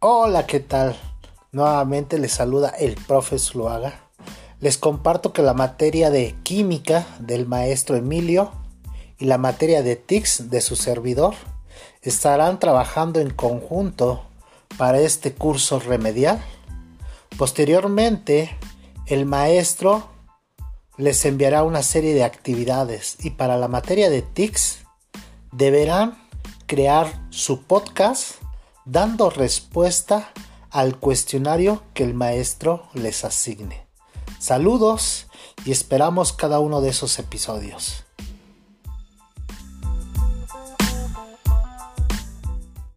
Hola, ¿qué tal? Nuevamente les saluda el profe Sluaga. Les comparto que la materia de química del maestro Emilio y la materia de TICS de su servidor estarán trabajando en conjunto para este curso remedial. Posteriormente, el maestro les enviará una serie de actividades y para la materia de TICS deberán crear su podcast dando respuesta al cuestionario que el maestro les asigne. Saludos y esperamos cada uno de esos episodios.